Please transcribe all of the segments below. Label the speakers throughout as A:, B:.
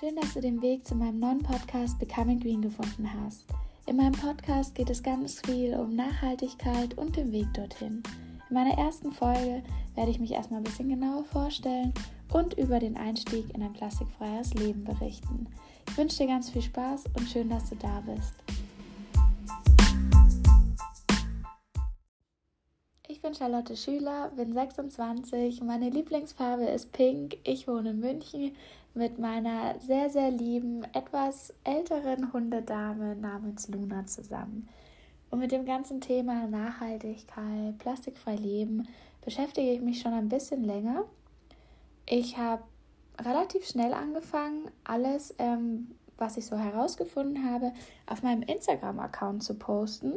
A: Schön, dass du den Weg zu meinem neuen Podcast Becoming Green gefunden hast. In meinem Podcast geht es ganz viel um Nachhaltigkeit und den Weg dorthin. In meiner ersten Folge werde ich mich erstmal ein bisschen genauer vorstellen und über den Einstieg in ein plastikfreies Leben berichten. Ich wünsche dir ganz viel Spaß und schön, dass du da bist. Ich bin Charlotte Schüler, bin 26, meine Lieblingsfarbe ist pink, ich wohne in München mit meiner sehr, sehr lieben, etwas älteren Hundedame namens Luna zusammen. Und mit dem ganzen Thema Nachhaltigkeit, plastikfrei leben beschäftige ich mich schon ein bisschen länger. Ich habe relativ schnell angefangen, alles, ähm, was ich so herausgefunden habe, auf meinem Instagram-Account zu posten.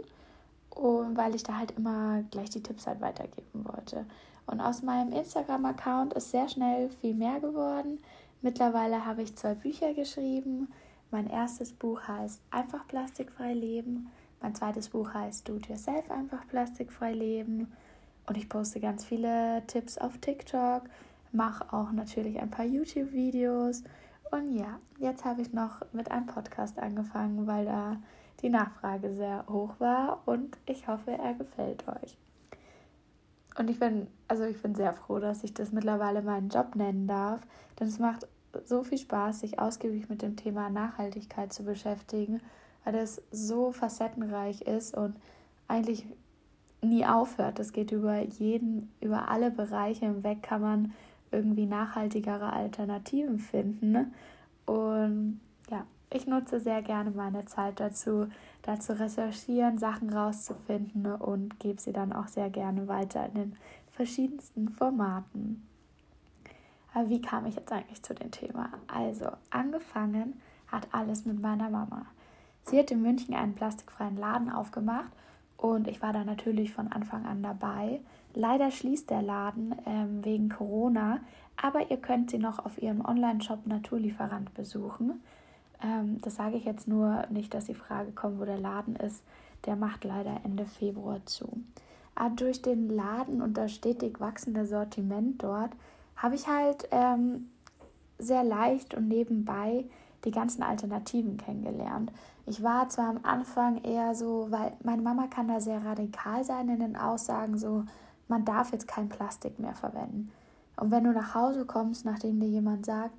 A: Und weil ich da halt immer gleich die Tipps halt weitergeben wollte. Und aus meinem Instagram-Account ist sehr schnell viel mehr geworden. Mittlerweile habe ich zwei Bücher geschrieben. Mein erstes Buch heißt Einfach plastikfrei leben. Mein zweites Buch heißt Do It Yourself einfach plastikfrei leben. Und ich poste ganz viele Tipps auf TikTok, mache auch natürlich ein paar YouTube-Videos. Und ja, jetzt habe ich noch mit einem Podcast angefangen, weil da die Nachfrage sehr hoch war und ich hoffe, er gefällt euch. Und ich bin, also ich bin sehr froh, dass ich das mittlerweile meinen Job nennen darf, denn es macht so viel Spaß, sich ausgiebig mit dem Thema Nachhaltigkeit zu beschäftigen, weil es so facettenreich ist und eigentlich nie aufhört. Es geht über jeden, über alle Bereiche hinweg kann man irgendwie nachhaltigere Alternativen finden. Und ja, ich nutze sehr gerne meine Zeit dazu, da zu recherchieren, Sachen rauszufinden und gebe sie dann auch sehr gerne weiter in den verschiedensten Formaten. Aber wie kam ich jetzt eigentlich zu dem Thema? Also, angefangen hat alles mit meiner Mama. Sie hat in München einen plastikfreien Laden aufgemacht und ich war da natürlich von Anfang an dabei. Leider schließt der Laden ähm, wegen Corona, aber ihr könnt sie noch auf ihrem Online-Shop Naturlieferant besuchen. Ähm, das sage ich jetzt nur nicht, dass die Frage kommt, wo der Laden ist. Der macht leider Ende Februar zu. Aber durch den Laden und das stetig wachsende Sortiment dort habe ich halt ähm, sehr leicht und nebenbei die ganzen Alternativen kennengelernt. Ich war zwar am Anfang eher so, weil meine Mama kann da sehr radikal sein in den Aussagen, so man darf jetzt kein Plastik mehr verwenden. Und wenn du nach Hause kommst, nachdem dir jemand sagt,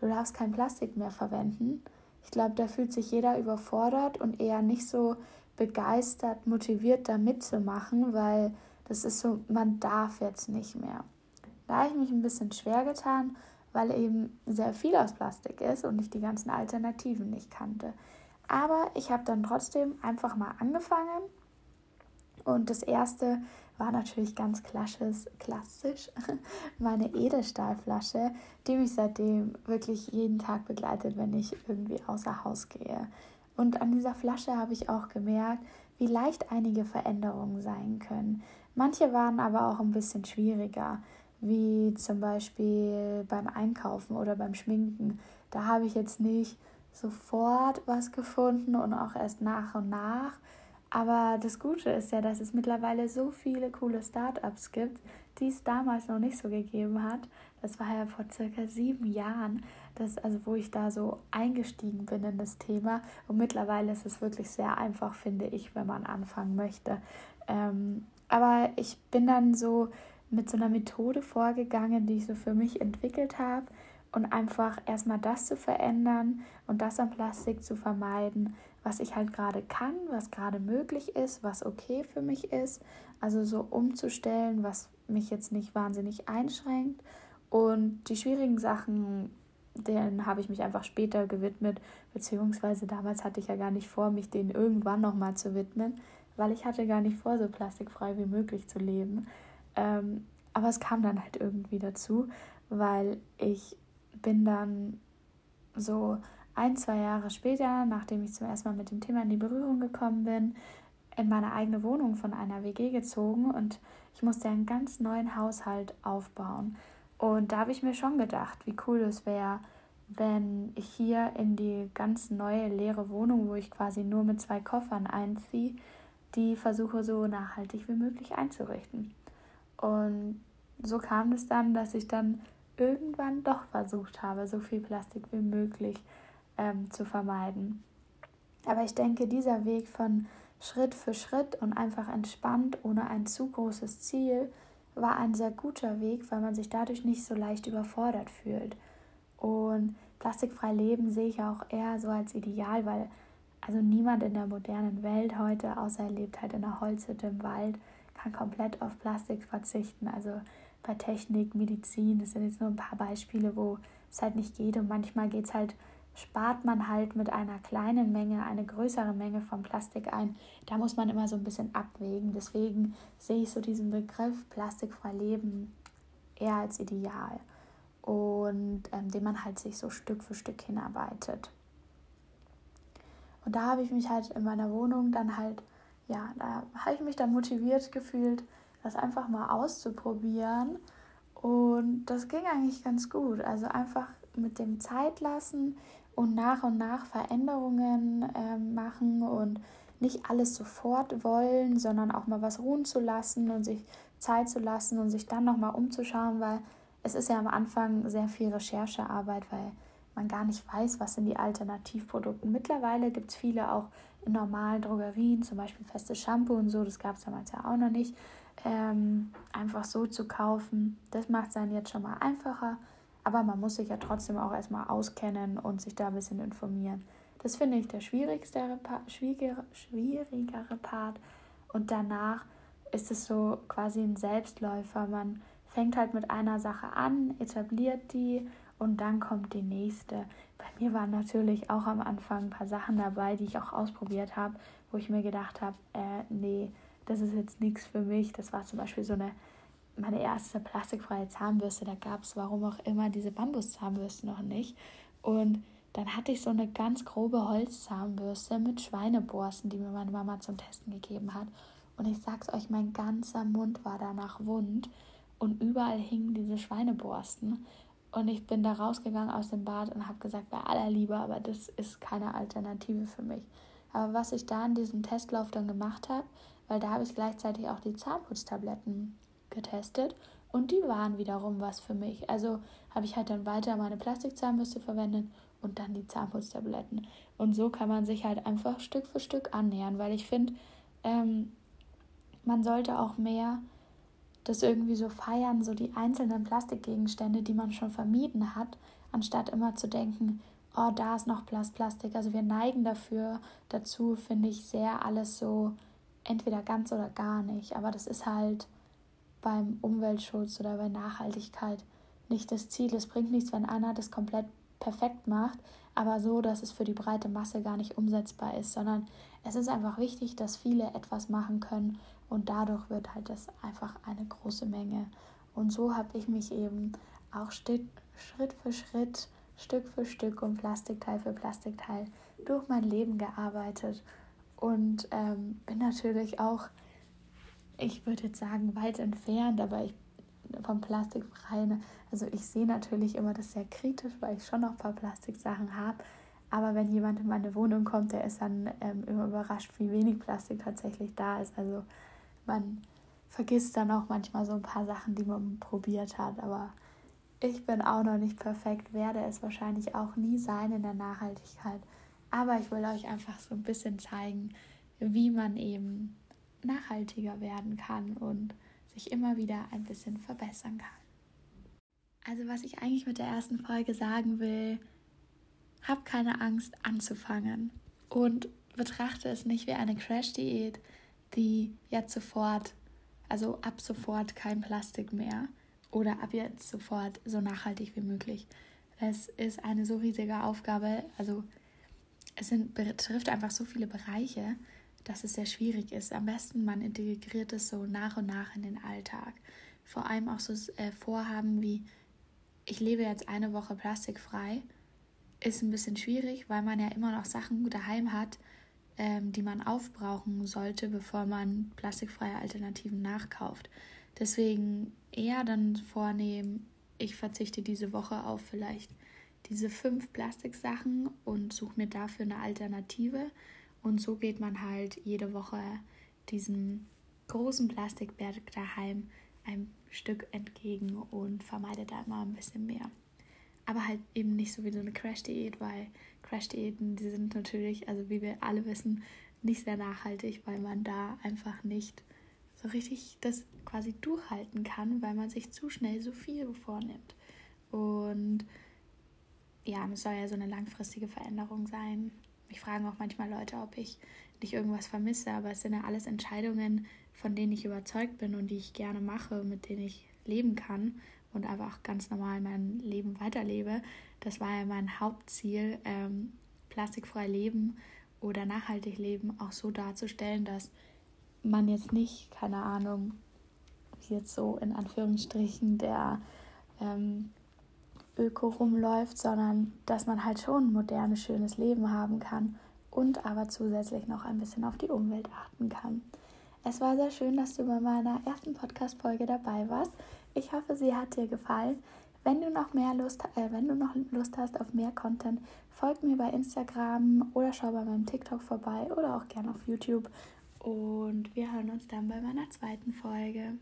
A: du darfst kein Plastik mehr verwenden, ich glaube, da fühlt sich jeder überfordert und eher nicht so begeistert, motiviert da mitzumachen, weil das ist so, man darf jetzt nicht mehr. Da habe ich mich ein bisschen schwer getan, weil eben sehr viel aus Plastik ist und ich die ganzen Alternativen nicht kannte. Aber ich habe dann trotzdem einfach mal angefangen und das erste war natürlich ganz klassisch, klassisch meine Edelstahlflasche, die mich seitdem wirklich jeden Tag begleitet, wenn ich irgendwie außer Haus gehe. Und an dieser Flasche habe ich auch gemerkt, wie leicht einige Veränderungen sein können. Manche waren aber auch ein bisschen schwieriger wie zum Beispiel beim Einkaufen oder beim Schminken. Da habe ich jetzt nicht sofort was gefunden und auch erst nach und nach. Aber das Gute ist ja, dass es mittlerweile so viele coole Startups gibt, die es damals noch nicht so gegeben hat. Das war ja vor circa sieben Jahren, das, also wo ich da so eingestiegen bin in das Thema. Und mittlerweile ist es wirklich sehr einfach, finde ich, wenn man anfangen möchte. Ähm, aber ich bin dann so mit so einer Methode vorgegangen, die ich so für mich entwickelt habe und einfach erstmal das zu verändern und das am Plastik zu vermeiden, was ich halt gerade kann, was gerade möglich ist, was okay für mich ist. Also so umzustellen, was mich jetzt nicht wahnsinnig einschränkt. Und die schwierigen Sachen, denen habe ich mich einfach später gewidmet, beziehungsweise damals hatte ich ja gar nicht vor, mich denen irgendwann nochmal zu widmen, weil ich hatte gar nicht vor, so plastikfrei wie möglich zu leben. Ähm, aber es kam dann halt irgendwie dazu, weil ich bin dann so ein, zwei Jahre später, nachdem ich zum ersten Mal mit dem Thema in die Berührung gekommen bin, in meine eigene Wohnung von einer WG gezogen und ich musste einen ganz neuen Haushalt aufbauen. Und da habe ich mir schon gedacht, wie cool es wäre, wenn ich hier in die ganz neue leere Wohnung, wo ich quasi nur mit zwei Koffern einziehe, die versuche so nachhaltig wie möglich einzurichten. Und so kam es dann, dass ich dann irgendwann doch versucht habe, so viel Plastik wie möglich ähm, zu vermeiden. Aber ich denke, dieser Weg von Schritt für Schritt und einfach entspannt, ohne ein zu großes Ziel, war ein sehr guter Weg, weil man sich dadurch nicht so leicht überfordert fühlt. Und plastikfrei leben sehe ich auch eher so als Ideal, weil also niemand in der modernen Welt heute, außer er lebt halt in einer Holzhütte im Wald, kann komplett auf Plastik verzichten. Also bei Technik, Medizin, das sind jetzt nur ein paar Beispiele, wo es halt nicht geht. Und manchmal geht es halt spart man halt mit einer kleinen Menge eine größere Menge von Plastik ein. Da muss man immer so ein bisschen abwägen. Deswegen sehe ich so diesen Begriff plastikfrei leben eher als ideal und ähm, den man halt sich so Stück für Stück hinarbeitet. Und da habe ich mich halt in meiner Wohnung dann halt, ja, da habe ich mich dann motiviert gefühlt, das einfach mal auszuprobieren. Und das ging eigentlich ganz gut. Also einfach mit dem Zeit lassen, und nach und nach Veränderungen äh, machen und nicht alles sofort wollen, sondern auch mal was ruhen zu lassen und sich Zeit zu lassen und sich dann nochmal umzuschauen, weil es ist ja am Anfang sehr viel Recherchearbeit, weil man gar nicht weiß, was sind die Alternativprodukte. Mittlerweile gibt es viele auch in normalen Drogerien, zum Beispiel festes Shampoo und so, das gab es damals ja auch noch nicht, ähm, einfach so zu kaufen. Das macht es dann jetzt schon mal einfacher. Aber man muss sich ja trotzdem auch erstmal auskennen und sich da ein bisschen informieren. Das finde ich der schwierigste, schwierigere, schwierigere Part. Und danach ist es so quasi ein Selbstläufer. Man fängt halt mit einer Sache an, etabliert die und dann kommt die nächste. Bei mir waren natürlich auch am Anfang ein paar Sachen dabei, die ich auch ausprobiert habe, wo ich mir gedacht habe, äh, nee, das ist jetzt nichts für mich. Das war zum Beispiel so eine meine erste plastikfreie Zahnbürste, da gab es warum auch immer diese Bambuszahnbürste noch nicht. Und dann hatte ich so eine ganz grobe Holzzahnbürste mit Schweineborsten, die mir meine Mama zum Testen gegeben hat. Und ich sag's euch, mein ganzer Mund war danach wund und überall hingen diese Schweineborsten. Und ich bin da rausgegangen aus dem Bad und habe gesagt, bei aller Liebe, aber das ist keine Alternative für mich. Aber was ich da in diesem Testlauf dann gemacht habe, weil da habe ich gleichzeitig auch die Zahnputztabletten getestet und die waren wiederum was für mich. Also habe ich halt dann weiter meine Plastikzahnbürste verwendet und dann die Zahnputztabletten. Und so kann man sich halt einfach Stück für Stück annähern, weil ich finde, ähm, man sollte auch mehr das irgendwie so feiern, so die einzelnen Plastikgegenstände, die man schon vermieden hat, anstatt immer zu denken, oh, da ist noch Plastik. Also wir neigen dafür dazu, finde ich, sehr alles so entweder ganz oder gar nicht. Aber das ist halt beim Umweltschutz oder bei Nachhaltigkeit nicht das Ziel. Es bringt nichts, wenn einer das komplett perfekt macht, aber so, dass es für die breite Masse gar nicht umsetzbar ist, sondern es ist einfach wichtig, dass viele etwas machen können und dadurch wird halt das einfach eine große Menge. Und so habe ich mich eben auch Schritt für Schritt, Stück für Stück und Plastikteil für Plastikteil durch mein Leben gearbeitet und ähm, bin natürlich auch ich würde jetzt sagen, weit entfernt, aber ich vom Plastikfreien. Also ich sehe natürlich immer das sehr kritisch, weil ich schon noch ein paar Plastiksachen habe. Aber wenn jemand in meine Wohnung kommt, der ist dann ähm, immer überrascht, wie wenig Plastik tatsächlich da ist. Also man vergisst dann auch manchmal so ein paar Sachen, die man probiert hat. Aber ich bin auch noch nicht perfekt, werde es wahrscheinlich auch nie sein in der Nachhaltigkeit. Aber ich will euch einfach so ein bisschen zeigen, wie man eben nachhaltiger werden kann und sich immer wieder ein bisschen verbessern kann. Also was ich eigentlich mit der ersten Folge sagen will, hab keine Angst anzufangen und betrachte es nicht wie eine Crash-Diät, die jetzt sofort, also ab sofort kein Plastik mehr oder ab jetzt sofort so nachhaltig wie möglich. Es ist eine so riesige Aufgabe, also es sind, betrifft einfach so viele Bereiche, dass es sehr schwierig ist. Am besten man integriert es so nach und nach in den Alltag. Vor allem auch so äh, Vorhaben wie, ich lebe jetzt eine Woche plastikfrei, ist ein bisschen schwierig, weil man ja immer noch Sachen daheim hat, ähm, die man aufbrauchen sollte, bevor man plastikfreie Alternativen nachkauft. Deswegen eher dann vornehmen, ich verzichte diese Woche auf vielleicht diese fünf Plastiksachen und suche mir dafür eine Alternative und so geht man halt jede Woche diesen großen Plastikberg daheim ein Stück entgegen und vermeide da immer ein bisschen mehr. Aber halt eben nicht so wie so eine Crash-Diät, weil Crash-Diäten, die sind natürlich, also wie wir alle wissen, nicht sehr nachhaltig, weil man da einfach nicht so richtig das quasi durchhalten kann, weil man sich zu schnell so viel vornimmt. Und ja, es soll ja so eine langfristige Veränderung sein. Mich fragen auch manchmal Leute, ob ich nicht irgendwas vermisse, aber es sind ja alles Entscheidungen, von denen ich überzeugt bin und die ich gerne mache, mit denen ich leben kann und einfach ganz normal mein Leben weiterlebe. Das war ja mein Hauptziel, ähm, plastikfrei leben oder nachhaltig leben auch so darzustellen, dass man jetzt nicht, keine Ahnung, jetzt so in Anführungsstrichen der ähm, Öko rumläuft, sondern dass man halt schon ein modernes, schönes Leben haben kann und aber zusätzlich noch ein bisschen auf die Umwelt achten kann. Es war sehr schön, dass du bei meiner ersten Podcast-Folge dabei warst. Ich hoffe, sie hat dir gefallen. Wenn du noch mehr Lust, äh, wenn du noch Lust hast auf mehr Content, folg mir bei Instagram oder schau bei meinem TikTok vorbei oder auch gerne auf YouTube. Und wir hören uns dann bei meiner zweiten Folge.